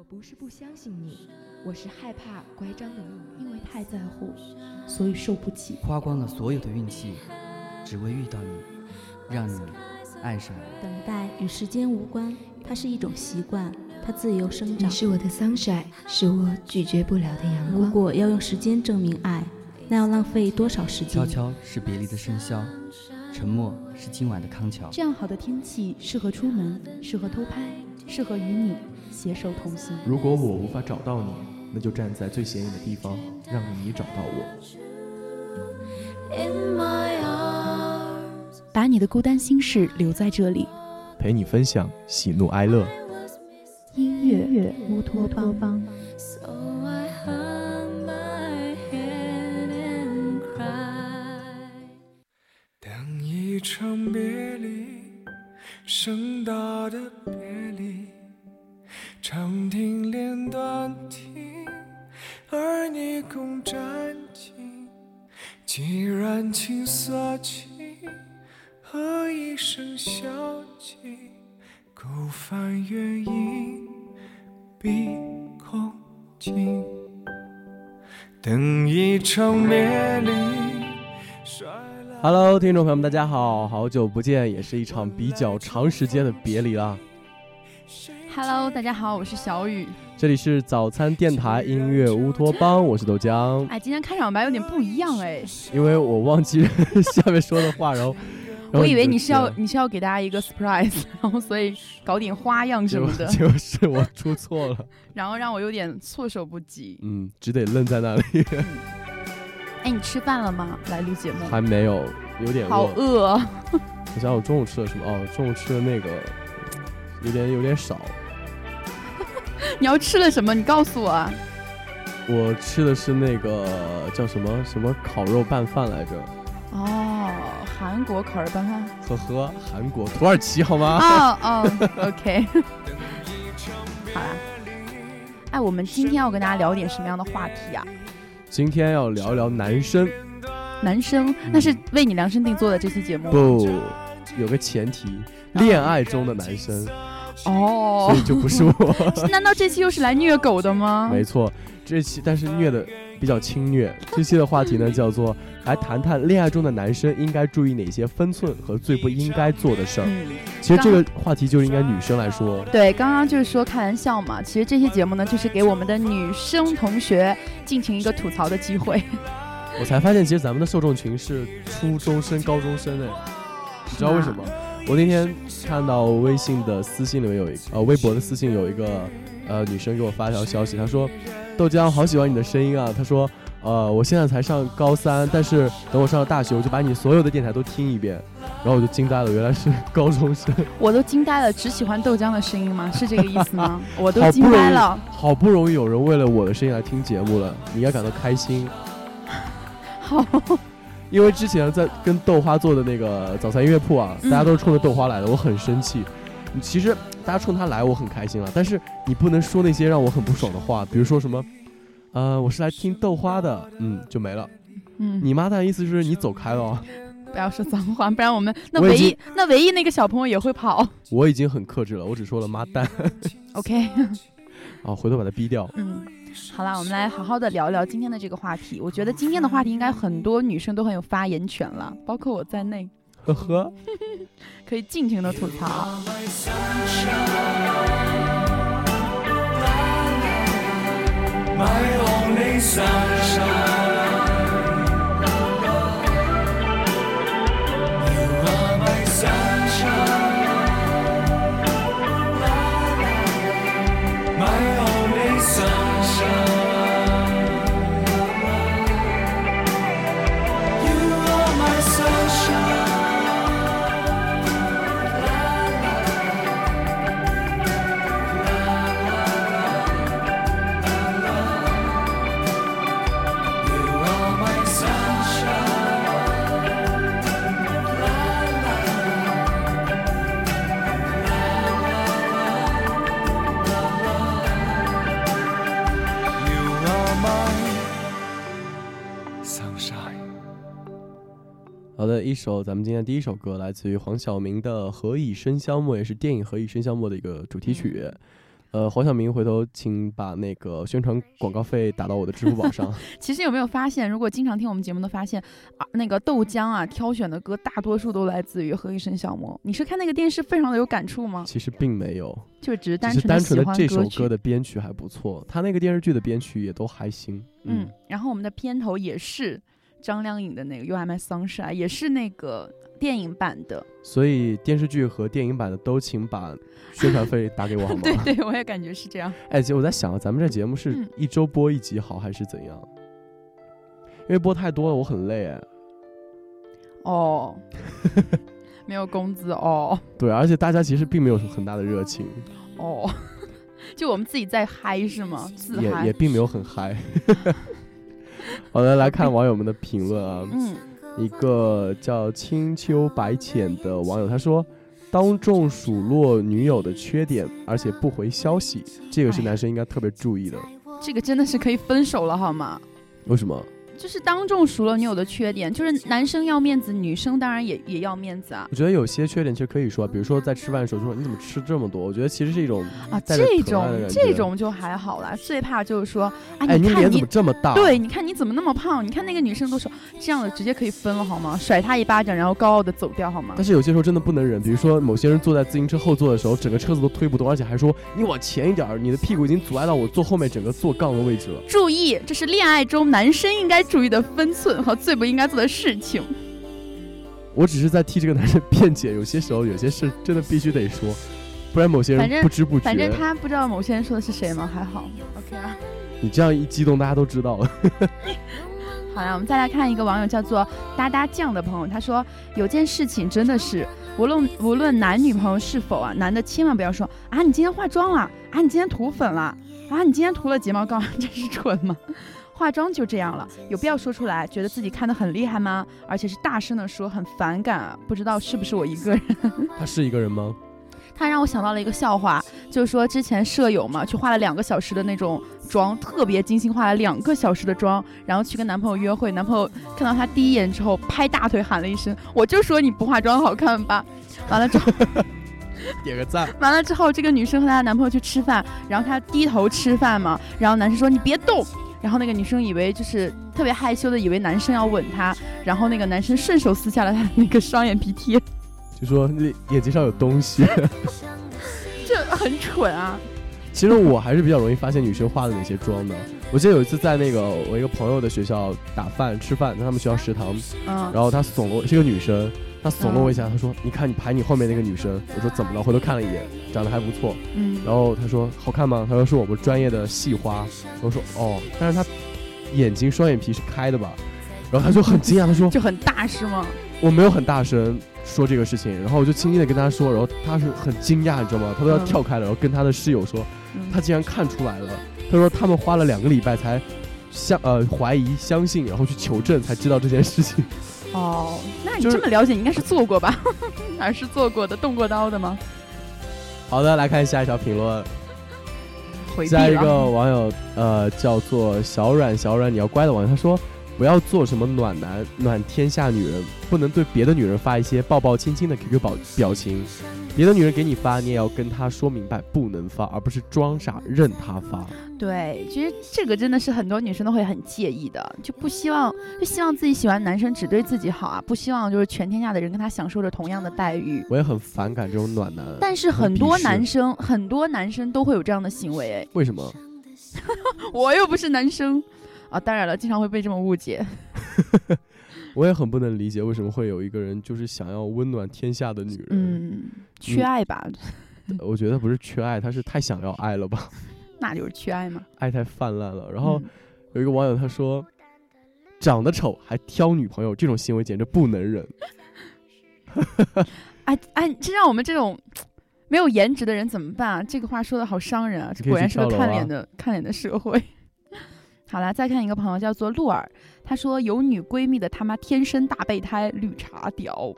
我不是不相信你，我是害怕乖张的命运，因为太在乎，所以受不起。花光了所有的运气，只为遇到你，让你爱上我。等待与时间无关，它是一种习惯，它自由生长。你是我的 sunshine，是我拒绝不了的阳光。如果要用时间证明爱，那要浪费多少时间？悄悄是别离的笙箫，沉默是今晚的康桥。这样好的天气，适合出门，适合偷拍，适合与你携手同行。如果我无法找到你，那就站在最显眼的地方，让你找到我。把你的孤单心事留在这里，陪你分享喜怒哀乐。音乐乌托邦。等一场别离，盛大的别离，长亭连断亭，而你共沾巾。既然情色起，何一声笑泣？孤帆远影碧空尽。等一场别离。衰老 Hello，听众朋友们，大家好，好久不见，也是一场比较长时间的别离啦。Hello，大家好，我是小雨。这里是早餐电台音乐乌托邦，我是豆浆。哎，今天开场白有点不一样哎，因为我忘记 下面说的话，然后，我以为你是要你是要给大家一个 surprise，然后所以搞点花样什么的，结果是我出错了，然后让我有点措手不及。嗯，只得愣在那里，哎，你吃饭了吗？来录节目，还没有，有点好饿。饿。我想想我中午吃了什么？哦，中午吃的那个有点有点少，你要吃了什么？你告诉我啊。我吃的是那个叫什么什么烤肉拌饭来着，哦，韩国烤肉拌饭。呵呵，韩国土耳其好吗？哦哦，OK。好啦。哎，我们今天要跟大家聊点什么样的话题啊？今天要聊一聊男生，男生，那是为你量身定做的这期节目吗。不，有个前提，恋爱中的男生，哦所以，就不是我。难道这期又是来虐狗的吗？没错，这期但是虐的比较轻虐。这期的话题呢叫做来谈谈恋爱中的男生应该注意哪些分寸和最不应该做的事儿。嗯，其实这个话题就应该女生来说。对，刚刚就是说开玩笑嘛。其实这期节目呢，就是给我们的女生同学进行一个吐槽的机会。我才发现，其实咱们的受众群是初中生、高中生哎，你知道为什么？我那天看到微信的私信里面有一呃微博的私信有一个呃女生给我发条消息，她说：“豆浆好喜欢你的声音啊。”她说：“呃，我现在才上高三，但是等我上了大学，我就把你所有的电台都听一遍。”然后我就惊呆了，原来是 高中生，我都惊呆了，只喜欢豆浆的声音吗？是这个意思吗？我都惊呆了。好不容易有人为了我的声音来听节目了，你应该感到开心。好，因为之前在跟豆花做的那个早餐音乐铺啊，嗯大家都是冲着豆花来的，我很生气。其实大家冲他来，我很开心了，但是你不能说那些让我很不爽的话，比如说什么，呃，我是来听豆花的，嗯，就没了。嗯，你妈蛋意思就是你走开了哦，不要说脏话，不然我们那唯一那唯一那个小朋友也会跑。我已经很克制了，我只说了妈蛋 OK，啊，回头把它逼掉。嗯，好啦，我们来好好的聊一聊今天的这个话题。我觉得今天的话题应该很多女生都很有发言权了，包括我在内，呵呵，可以尽情的吐槽。My sunshine, my only sunshine. 一首咱们今天第一首歌来自于黄晓明的《何以笙箫默》，也是电影《何以笙箫默》的一个主题曲。呃，黄晓明，回头请把那个宣传广告费打到我的支付宝上。其实有没有发现，如果经常听我们节目的，发现啊，那个豆浆啊挑选的歌，大多数都来自于《何以笙箫默》。你是看那个电视非常的有感触吗？其实并没有，就只是单只是单纯的的这首歌的编曲还不错，他那个电视剧的编曲也都还行。嗯，然后我们的片头也是张靓颖的那个《You Are My Sunshine》，也是那个电影版的。所以电视剧和电影版的都请把宣传费打给我好吗？对对，我也感觉是这样。哎，姐我在想，咱们这节目是嗯一周播一集好还是怎样？因为播太多了，我很累哎。哦，没有工资哦对，而且大家其实并没有很大的热情，哦，就我们自己在嗨是吗？自嗨也也。并没有很嗨。好的，来看网友们的评论啊。嗯，一个叫青丘白浅的网友他说：“当众数落女友的缺点，而且不回消息，这个是男生应该特别注意的。这个真的是可以分手了好吗？为什么？就是当众数落女友的缺点，就是男生要面子，女生当然也也要面子啊我觉得有些缺点其实可以说，比如说在吃饭的时候就说你怎么吃这么多？我觉得其实是一种啊！这种这种就还好啦，最怕就是说，啊，哎，你脸怎你看你么这么大？对，你看你怎么那么胖？你看那个女生都说这样的，直接可以分了好吗？甩他一巴掌，然后高傲的走掉好吗但？是有些时候真的不能忍，比如说某些人坐在自行车后座的时候，整个车子都推不动，而且还说你往前一点儿，你的屁股已经阻碍到我坐后面整个坐杠的位置了。注意，这是恋爱中男生应该注意的分寸和最不应该做的事情。我只是在替这个男生辩解，有些时候有些事真的必须得说，不然某些人不知不觉，反正他不知道某些人说的是谁吗？还好，OK 啊。你这样一激动，大家都知道了。好呀，我们再来看一个网友叫做哒哒酱的朋友，他说有件事情真的是，无论无论男女朋友是否啊，男的千万不要说啊，你今天化妆了，啊，你今天涂粉了，啊，你今天涂了睫毛膏，这是蠢吗？化妆就这样了，有必要说出来？觉得自己看得很厉害吗？而且是大声的说，很反感啊！不知道是不是我一个人？他是一个人吗？他让我想到了一个笑话，就是说之前舍友嘛，去化了两个小时的那种妆，特别精心化了两个小时的妆，然后去跟男朋友约会，男朋友看到她第一眼之后，拍大腿喊了一声：“我就说你不化妆好看吧。”完了之后，点个赞。完了之后，这个女生和她的男朋友去吃饭，然后她低头吃饭嘛，然后男生说：“你别动。”然后那个女生以为就是特别害羞的，以为男生要吻她，然后那个男生顺手撕下了她的那个双眼皮贴，就说你眼睛上有东西。这很蠢啊！其实我还是比较容易发现女生化的哪些妆的。我记得有一次在那个我一个朋友的学校打饭吃饭，在他们学校食堂，嗯，然后她怂了，是个女生，她怂了我一下，他说：“你看你排你后面那个女生。”我说：“怎么了？”回头看了一眼，长得还不错。嗯，然后他说：“好看吗？”他说：“是我们专业的系花。”我说：“哦，但是她眼睛双眼皮是开的吧？”然后他就很惊讶，他说就很大是吗？：“我没有很大声说这个事情。”然后我就轻轻的跟他说，然后他是很惊讶，你知道吗？他都要嗯跳开了，然后跟他的室友说。嗯他竟然看出来了。他说他们花了两个礼拜才相呃怀疑、相信，然后去求证，才知道这件事情。哦，那你这么了解，应该是做过吧？哪是做过的？动过刀的吗？好的，来看下一条评论。回下一个。网友呃叫做小软小软，你要乖的网友，他说不要做什么暖男暖天下女人，不能对别的女人发一些抱抱亲亲的 QQ 表表情。别的女人给你发，你也要跟她说明白，不能发，而不是装傻任她发。对，其实这个真的是很多女生都会很介意的，就不希望，就希望自己喜欢男生只对自己好啊，不希望就是全天下的人跟他享受着同样的待遇。我也很反感这种暖男。但是很多男生，很多男生都会有这样的行为，哎，为什么？我又不是男生啊，当然了，经常会被这么误解。我也很不能理解为什么会有一个人就是想要温暖天下的女人。嗯，缺爱吧，我觉得不是缺爱，他是太想要爱了吧，那就是缺爱嘛。爱太泛滥了。然后嗯有一个网友他说，长得丑还挑女朋友，这种行为简直不能忍。哎哎，这让我们这种没有颜值的人怎么办啊？这个话说的好伤人啊！果然是个看脸的、看脸的社会。好啦，再看一个朋友叫做鹿儿，他说有女闺蜜的他妈天生大备胎，绿茶屌。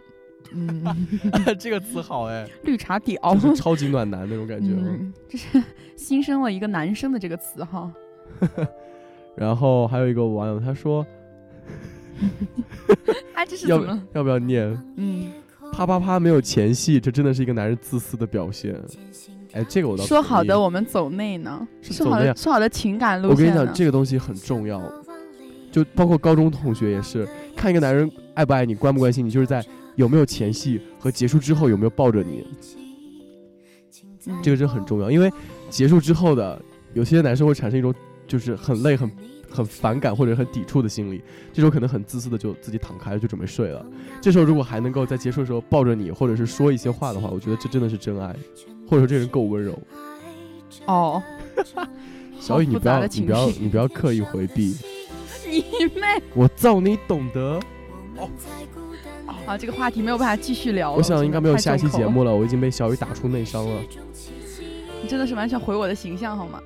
嗯，这个词好哎，绿茶屌，就是超级暖男那种感觉。嗯，这是 新生了一个男生的这个词哈。然后还有一个网友他说，啊，这是要怎么了？要不要念？嗯，啪啪啪没有前戏，这真的是一个男人自私的表现。哎，这个我倒说好的我们走内呢？说好是走内啊的说好的情感路线呢？我跟你讲，这个东西很重要，就包括高中同学也是，看一个男人爱不爱你、关不关心你，就是在有没有前戏和结束之后有没有抱着你，嗯这个真很重要。因为结束之后的有些男生会产生一种就是很累、很很反感或者很抵触的心理，这时候可能很自私的就自己躺开了，就准备睡了。这时候如果还能够在结束的时候抱着你，或者是说一些话的话，我觉得这真的是真爱，或者说这个人够温柔。哦，小雨，你不要你不要你不要刻意回避，你妹！我造你懂得。哦好，这个话题没有办法继续聊了。我想应该没有下一期节目了，我已经被小雨打出内伤了。你真的是完全毁我的形象好吗？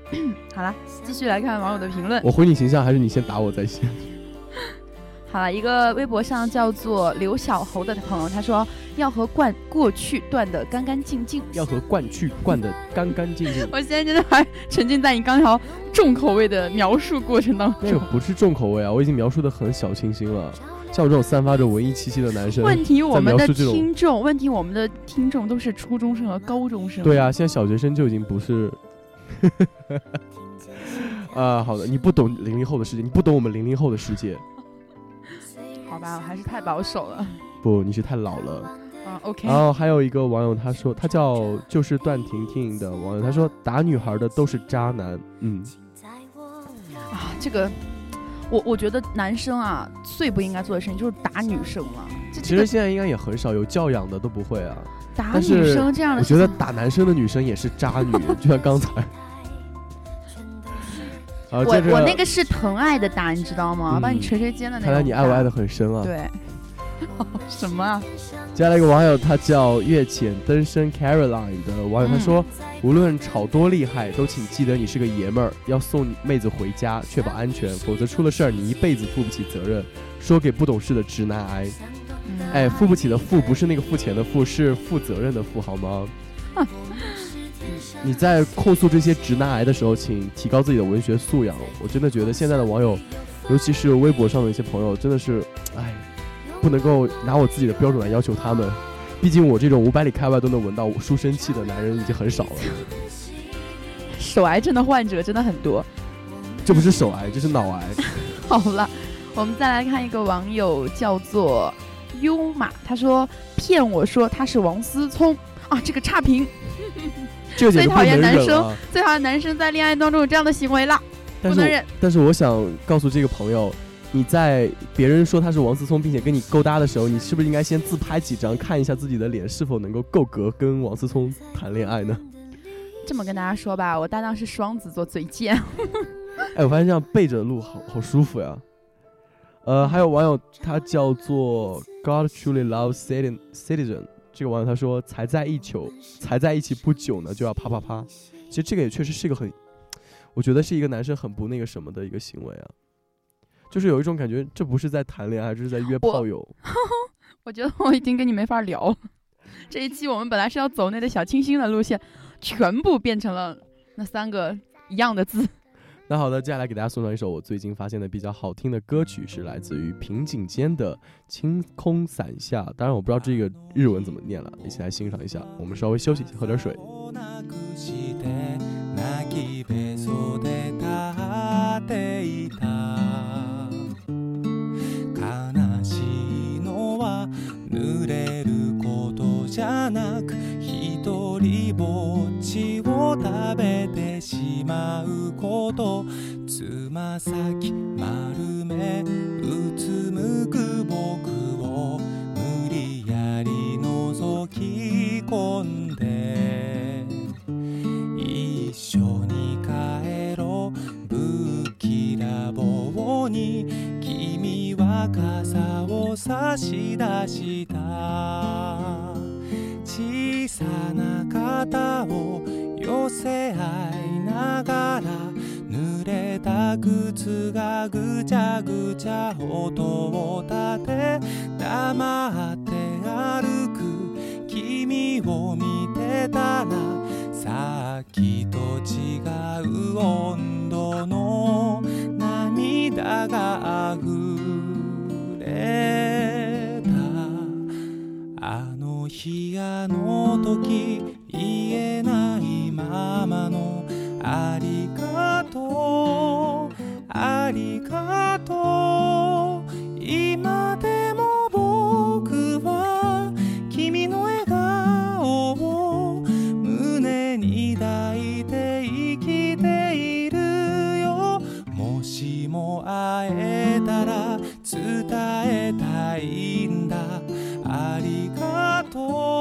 好了，继续来看网友的评论。我毁你形象，还是你先打我再先？好了，一个微博上叫做刘小猴的朋友，他说要和惯过去断的干干净净。要和冠去灌的干干净净。我现在真的还沉浸在你刚才重口味的描述过程当中。这个不是重口味啊，我已经描述的很小清新了。像我这种散发着文艺气息的男生，问题我们的听众，问题我们的听众都是初中生和高中生。对啊，现在小学生就已经不是。啊，好的，你不懂零零后的世界，你不懂我们零零后的世界。好吧，我还是太保守了。不，你是太老了。啊，OK，然后还有一个网友，他说他叫就是段婷婷的网友，他说打女孩的都是渣男。嗯，啊，这个。我我觉得男生啊，最不应该做的事情就是打女生了。这其实现在应该也很少有教养的都不会啊。打女生这样的我，觉得打男生的女生也是渣女，就像刚才。好，我我那个是疼爱的打，你知道吗？嗯帮你捶捶肩的那种。看来你爱我爱的很深啊。对。什么啊？接下来一个网友，他叫月浅登深 Caroline 的网友，他说：“无论吵多厉害，都请记得你是个爷们儿，要送妹子回家，确保安全，否则出了事儿，你一辈子负不起责任。”说给不懂事的直男癌。嗯、哎，付不起的付不是那个付钱的付，是负责任的负，好吗？你在控诉这些直男癌的时候，请提高自己的文学素养。我真的觉得现在的网友，尤其是微博上的一些朋友，真的是，哎。不能够拿我自己的标准来要求他们，毕竟我这种五百里开外都能闻到书生气的男人已经很少了。手癌症的患者真的很多，这不是手癌，这是脑癌。好了，我们再来看一个网友叫做优马，他说骗我说他是王思聪啊，这个差评。这个最讨厌男生，啊、最讨厌男生在恋爱当中有这样的行为了，不能忍。但是我想告诉这个朋友。你在别人说他是王思聪，并且跟你勾搭的时候，你是不是应该先自拍几张，看一下自己的脸是否能够够格跟王思聪谈恋爱呢？这么跟大家说吧，我搭档是双子座，嘴贱。哎，我发现这样背着录好好舒服呀。呃，还有网友他叫做 God truly loves citizen citizen，这个网友他说才在一起，才在一起不久呢就要啪啪啪。其实这个也确实是一个很，我觉得是一个男生很不那个什么的一个行为啊。就是有一种感觉，这不是在谈恋爱，这是在约炮友。我 我觉得我已经跟你没法聊了。这一期我们本来是要走那个小清新的路线，全部变成了那三个一样的字。那好的，接下来给大家送上一首我最近发现的比较好听的歌曲，是来自于平井坚的《清空伞下》。当然我不知道这个日文怎么念了，一起来欣赏一下。我们稍微休息一下，喝点水。濡れることじゃなく一人ぼ っちを食べてしまうことつま先丸めうつむく僕を無理やり覗き込んで一緒に帰ろうぶっきらぼうに君は傘を差し出した小肩を寄せ合いながら濡れた靴がぐちゃぐちゃ音を立て黙って歩く君を見てたらさっきと違う温度の涙が溢れた。あの日あの時言えないままのありがとうありがとう今でも僕は君の笑顔を胸に抱いて生きているよもしも会えたら伝えたいんだありがとう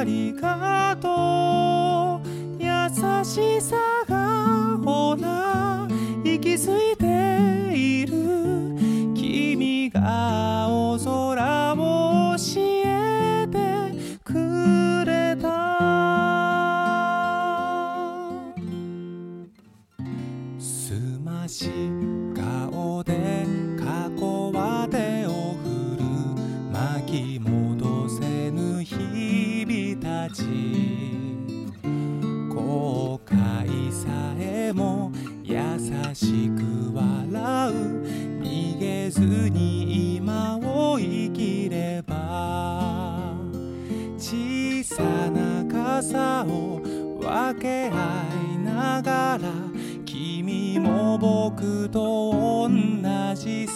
ありがとう。優しさ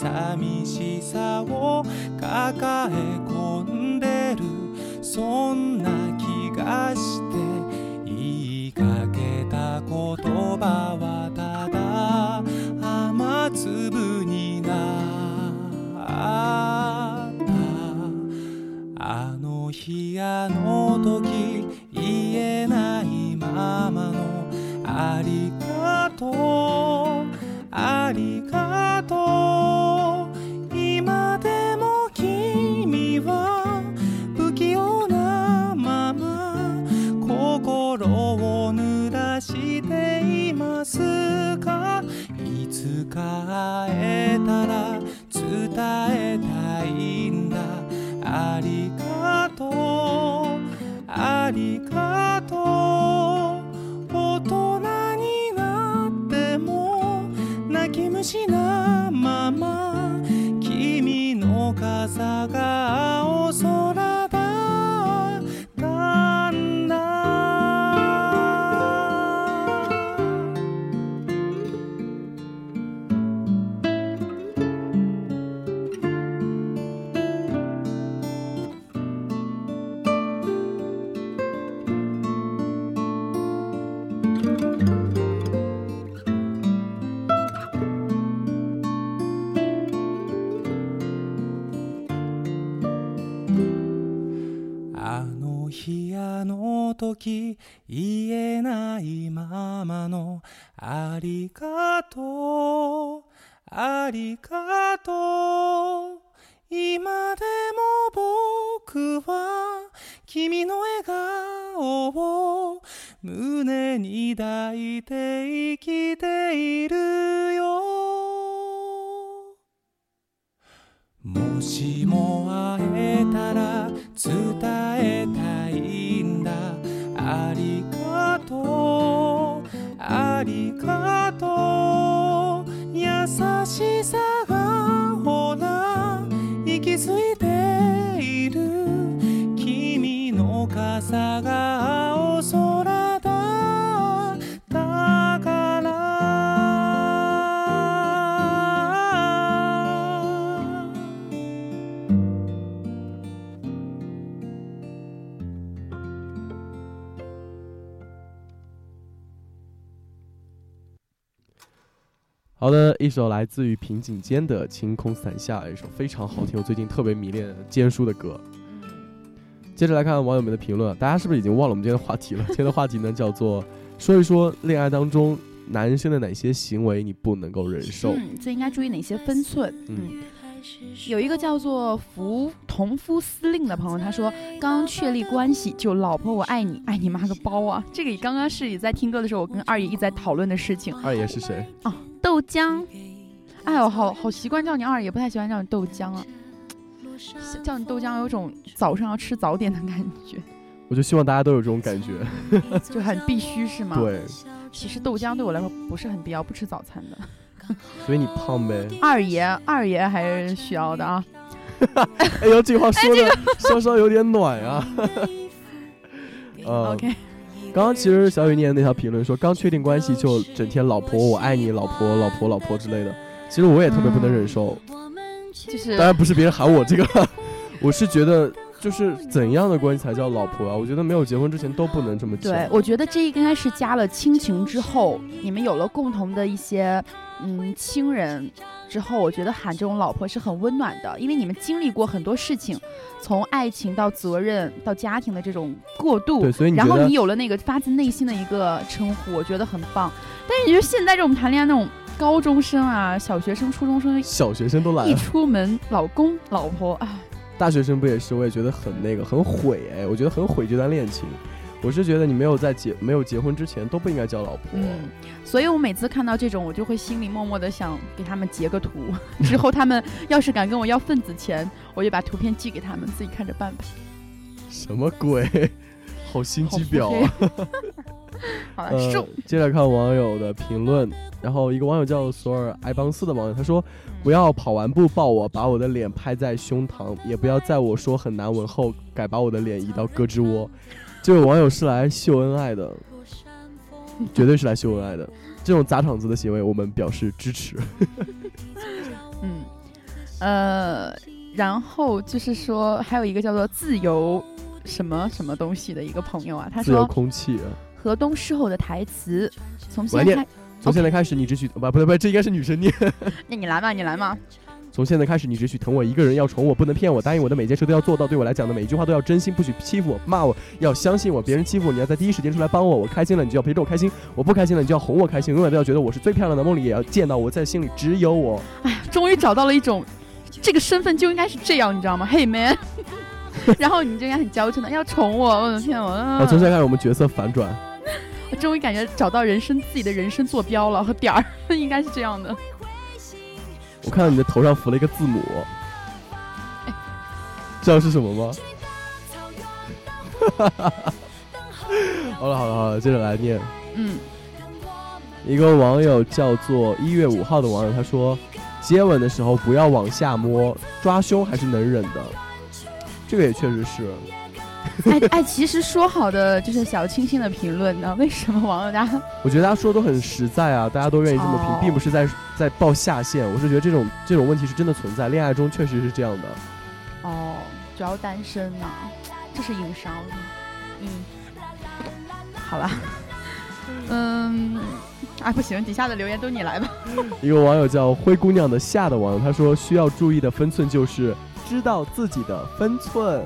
寂しさを抱え込んでる。そんな気がして言いかけた言葉はただ雨粒になった。あの日あの時言えないままのあり時言えないままのありがとう。ありがとう。今でも僕は君の笑顔を胸に抱いて生きているよ。もしも会えたら伝えたいんだ。ありがとう。ありがとう。優しさがほら息づいている。君の傘が一首来自于平井坚的《晴空伞下》，一首非常好听，我最近特别迷恋坚叔的歌。接着来看网友们的评论，大家是不是已经忘了我们今天的话题了？今天的话题呢叫做说一说恋爱当中男生的哪些行为你不能够忍受。嗯，最应该注意哪些分寸？嗯，有一个叫做福同夫司令的朋友，他说刚刚确立关系就老婆我爱你，爱你妈个包啊！这个刚刚是也在听歌的时候，我跟二爷一直在讨论的事情。二爷是谁？豆浆，哎呦，好好习惯叫你二爷，不太喜欢叫你豆浆啊。叫你豆浆有种早上要吃早点的感觉，我就希望大家都有这种感觉。就很必须是吗？。对，其实豆浆对我来说不是很必要，不吃早餐的。所以你胖呗。二爷，二爷还是需要的啊。哎呦，这话说的稍稍有点暖啊。呃刚刚其实小雨念的那条评论说，刚确定关系就整天老婆我爱你，老婆老婆老婆之类的，其实我也特别不能忍受。就是当然不是别人喊我这个，我是觉得就是怎样的关系才叫老婆啊？我觉得没有结婚之前都不能这么讲。对，我觉得这应该是加了亲情之后，你们有了共同的一些嗯亲人之后，我觉得喊这种老婆是很温暖的，因为你们经历过很多事情，从爱情到责任到家庭的这种过渡，对，所以你然后你有了那个发自内心的一个称呼，我觉得很棒。但是你说现在这种谈恋爱那种高中生啊、小学生、初中生，小学生都来一，出门老公老婆啊，大学生不也是？我也觉得很那个，很毁哎，我觉得很毁这段恋情。我是觉得你没有在结没有结婚之前都不应该叫老婆。嗯，所以我每次看到这种，我就会心里默默的想给他们截个图，之后他们要是敢跟我要份子钱，我就把图片寄给他们，自己看着办吧。什么鬼？好心机婊啊！好了，呃。，接着看网友的评论，然后一个网友叫索尔埃邦斯的网友，他说：“不要跑完步抱我，把我的脸拍在胸膛，也不要在我说很难闻后改把我的脸移到胳肢窝。”这位网友是来秀恩爱的，绝对是来秀恩爱的。这种砸场子的行为，我们表示支持。嗯，呃，然后就是说，还有一个叫做自由什么什么东西的一个朋友啊，他自由说空气、啊。河东狮吼的台词，从现在开，从现在开始，你只许不不对不对，这应该是女生念。那你来嘛，你来嘛，从现在开始，你只许疼我一个人，要宠我，不能骗我，答应我的每件事都要做到。对我来讲的每一句话都要真心，不许欺负我、骂我，要相信我。别人欺负我，你要在第一时间出来帮我。我开心了，你就要陪着我开心；我不开心了，你就要哄我开心。永远都要觉得我是最漂亮的，梦里也要见到我，在心里只有我。哎呀，终于找到了一种，这个身份就应该是这样，你知道吗？Hey man，然后你就应该很娇嗔的要宠我，我的天，我然后从现在开始，我们角色反转。我终于感觉找到人生自己的人生坐标了和点儿，应该是这样的。我看到你的头上浮了一个字母，知道是什么吗？好了好了好了，接着来念。嗯，一个网友叫做一月五号的网友，他说，接吻的时候不要往下摸，抓胸还是能忍的。这个也确实是，哎哎，其实说好的就是小清新的评论呢，为什么网友家 我觉得大家说的都很实在啊，大家都愿意这么评，哦并不是在在报下限。我是觉得这种这种问题是真的存在，恋爱中确实是这样的。哦，主要单身呢、这是硬伤。嗯，好吧，嗯，啊不行，底下的留言都你来吧。一个网友叫灰姑娘的夏的网友，他说需要注意的分寸就是知道自己的分寸。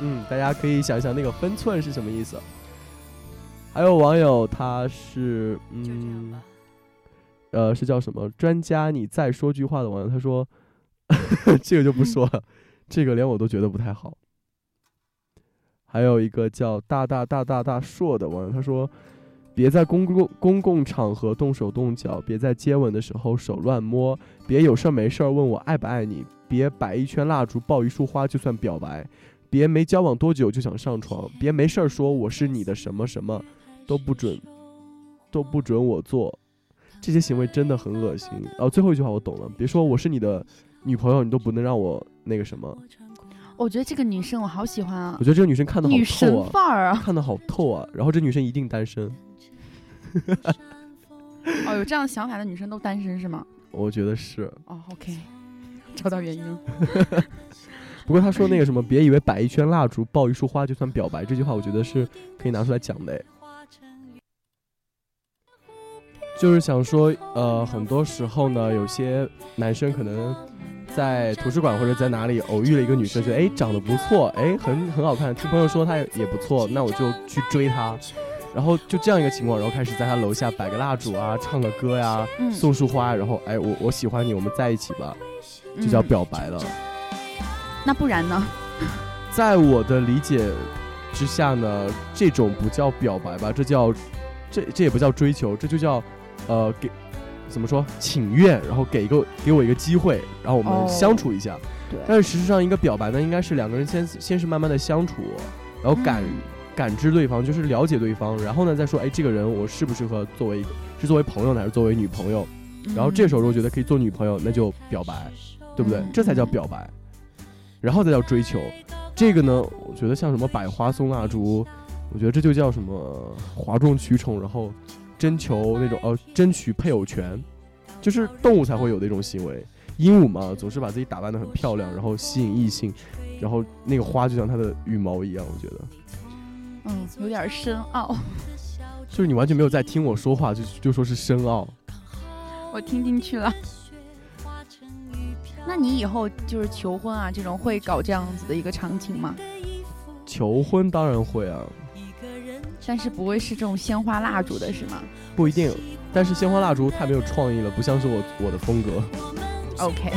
嗯，大家可以想一想那个分寸是什么意思。还有网友他是嗯，呃是叫什么专家？你再说句话的网友，他说 这个就不说了，这个连我都觉得不太好。还有一个叫大大大大大硕的网友，他说。别在公共公共场合动手动脚，别在接吻的时候手乱摸，别有事儿没事儿问我爱不爱你，别摆一圈蜡烛抱一束花就算表白，别没交往多久就想上床，别没事儿说我是你的什么什么，都不准，都不准我做，这些行为真的很恶心。然后最后一句话我懂了，别说我是你的女朋友，你都不能让我那个什么。我觉得这个女生我好喜欢啊我，觉得这个女生看的好女神透啊，范儿啊！看的好透啊。然后这女生一定单身，哦，有这样想法的女生都单身是吗？我觉得是。哦，OK，找到原因了。不过他说那个什么，别以为摆一圈蜡烛、抱一束花就算表白，这句话我觉得是可以拿出来讲的诶。就是想说，呃，很多时候呢，有些男生可能在图书馆或者在哪里偶遇了一个女生，觉得哎长得不错，哎很很好看，听朋友说她也不错，那我就去追她，然后就这样一个情况，然后开始在她楼下摆个蜡烛啊，唱个歌呀，嗯，送束花，然后哎我我喜欢你，我们在一起吧，就叫嗯。表白了。那不然呢？在我的理解之下呢，这种不叫表白吧，这叫这这也不叫追求，这就叫呃给怎么说请愿，然后给一个给我一个机会，然后我哦们相处一下。对但是实际上，一个表白呢，应该是两个人先先是慢慢的相处，然后感、嗯感知对方，就是了解对方，然后呢再说，哎，这个人我适不适合作为是作为朋友呢，还是作为女朋友？然后这时候如果觉得可以做女朋友，那就表白，对不对？嗯这才叫表白，然后再叫追求。这个呢，我觉得像什么百花送蜡烛，我觉得这就叫什么哗众取宠，然后征求那种呃争取配偶权，就是动物才会有的一种行为。鹦鹉嘛，总是把自己打扮得很漂亮，然后吸引异性，然后那个花就像它的羽毛一样，我觉得嗯，有点深奥，就是你完全没有在听我说话，就就说是深奥。我听进去了。那你以后就是求婚啊，这种会搞这样子的一个场景吗？求婚当然会啊，但是不会是这种鲜花蜡烛的是吗不一定，但是鲜花蜡烛太没有创意了，不像是我我的风格。？OK，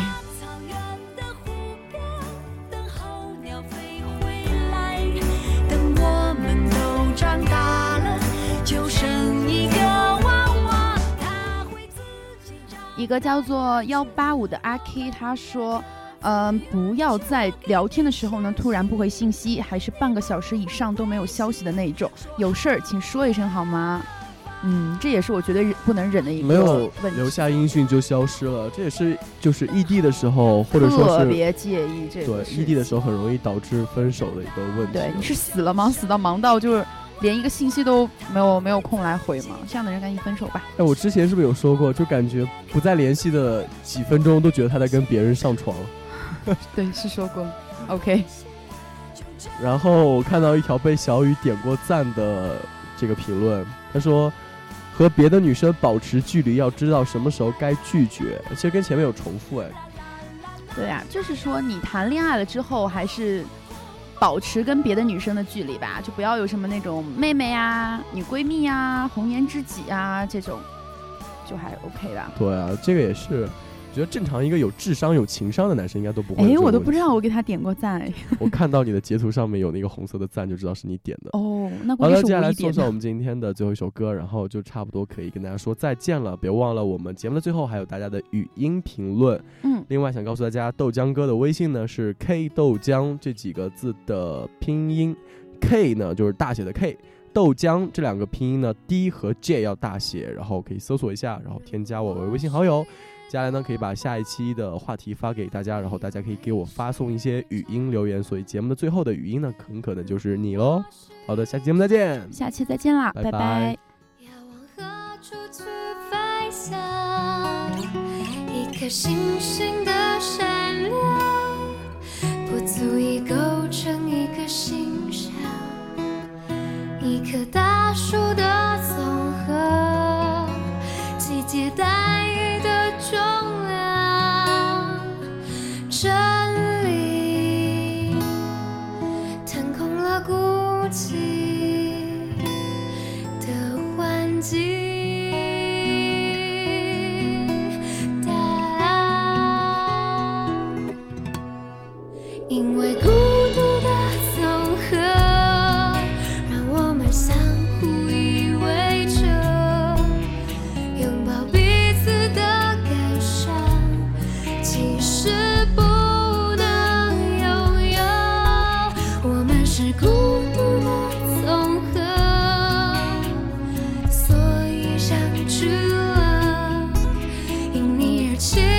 一个叫做幺八五的阿 K，他说，嗯、不要在聊天的时候呢突然不回信息，还是半个小时以上都没有消息的那种。有事儿请说一声好吗？嗯，这也是我觉得忍不能忍的一个没有问题。留下音讯就消失了，这也是就是异地的时候，或者说是特别介意这对个对异地的时候很容易导致分手的一个问题。对，你是死了吗？死到忙到就是连一个信息都没有没有空来回吗？这样的人赶紧分手吧。哎，我之前是不是有说过，就感觉不再联系的几分钟都觉得他在跟别人上床。对，是说过。OK，然后我看到一条被小雨点过赞的这个评论，他说和别的女生保持距离，要知道什么时候该拒绝。其实跟前面有重复哎，对呀、就是说你谈恋爱了之后，还是保持跟别的女生的距离吧，就不要有什么那种妹妹啊、女闺蜜啊、红颜知己啊这种，就还 OK 的。对啊，这个也是。我觉得正常一个有智商、有情商的男生应该都不会有哎。我都不知道我给他点过赞哎。我看到你的截图上面有那个红色的赞，就知道是你点的。哦，那估好了，接下来。送上我们今天的最后一首歌，然后就差不多可以跟大家说再见了。别忘了我们节目的最后还有大家的语音评论。嗯，另外想告诉大家，豆浆哥的微信呢是 K 豆浆这几个字的拼音，K 呢就是大写的 K，豆浆这两个拼音呢 D 和 J 要大写，然后可以搜索一下，然后添加我为微信好友。接下来呢，可以把下一期的话题发给大家，然后大家可以给我发送一些语音留言，所以节目的最后的语音呢，很可能就是你喽。好的，下期节目再见。下期再见啦，拜拜拜要往何处去飞翔？一颗星星的闪亮，不足以构成一个欣赏。一棵大树去了，因你而起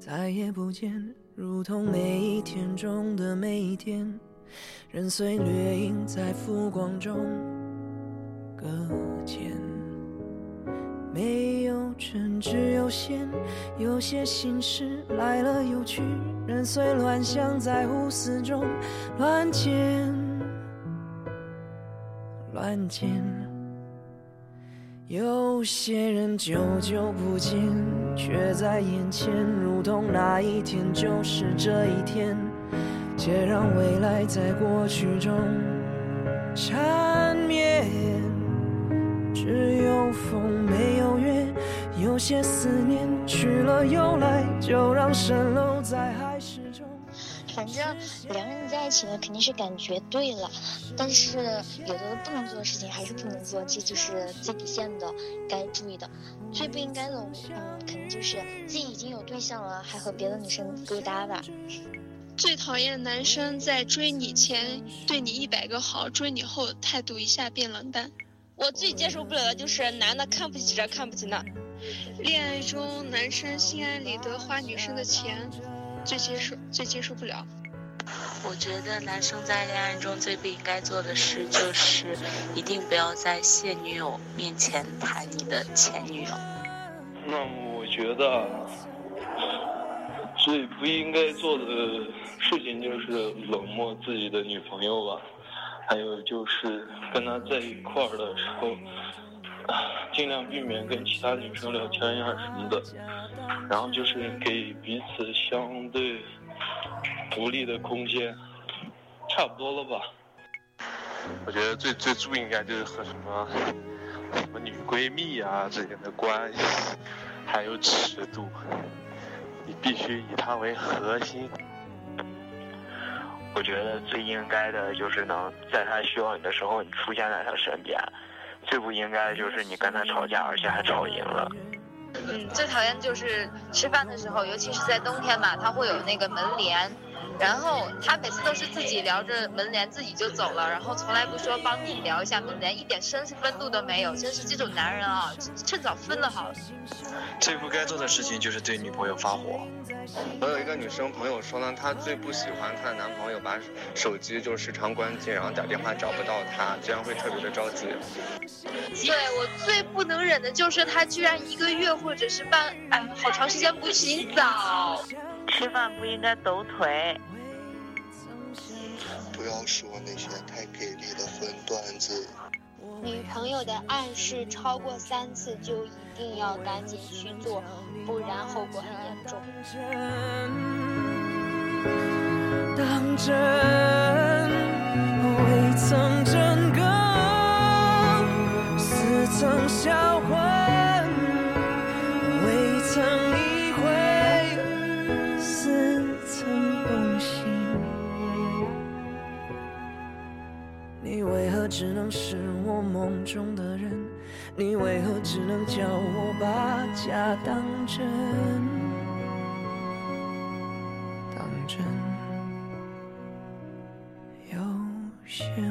再也不见，如同每一天中的每一天，人随掠影在浮光中搁浅。没有真，只有线，有些心事来了又去，人随乱象在胡思中乱剪，乱剪。有些人久久不见，却在眼前，如同那一天就是这一天，且让未来在过去中缠绵。只有风没有月，有些思念去了又来，就让蜃楼在海市。反正两个人在一起呢，肯定是感觉对了，但是有的不能做的事情还是不能做，这就是最底线的，该注意的。最不应该的，嗯，肯定就是自己已经有对象了，还和别的女生勾搭吧。最讨厌男生在追你前对你一百个好，追你后态度一下变冷淡。我最接受不了的就是男的看不起这看不起那。恋爱中男生心安理得花女生的钱，最接受最接受不了。我觉得男生在恋爱中最不应该做的事就是，一定不要在现女友面前谈你的前女友。那我觉得最不应该做的事情就是冷漠自己的女朋友吧。还有就是跟他在一块儿的时候，尽量避免跟其他女生聊天呀什么的，然后就是给彼此相对独立的空间，差不多了吧。我觉得最最注意应该就是和什么什么女闺蜜啊之间的关系，还有尺度，你必须以她为核心。我觉得最应该的就是能在她需要你的时候，你出现在她身边；最不应该的就是你跟他吵架，而且还吵赢了。嗯，最讨厌就是吃饭的时候，尤其是在冬天嘛，他会有那个门帘，然后他每次都是自己聊着门帘自己就走了，然后从来不说帮你聊一下门帘，一点绅士风度都没有，真是这种男人啊，趁早分了好了。最不该做的事情就是对女朋友发火。我有一个女生朋友说呢，她最不喜欢她的男朋友把手机就时常关机，然后打电话找不到她，这样会特别的着急。对我最不能忍的就是他居然一个月或者是半哎好长时间不洗澡，吃饭不应该抖腿。不要说那些太给力的荤段子。女朋友的暗示超过三次就一定要赶紧去做，不然后果很严重。当真未曾真更，似曾销魂，为何只能是我梦中的人？你为何只能叫我把假当真？当真，有些。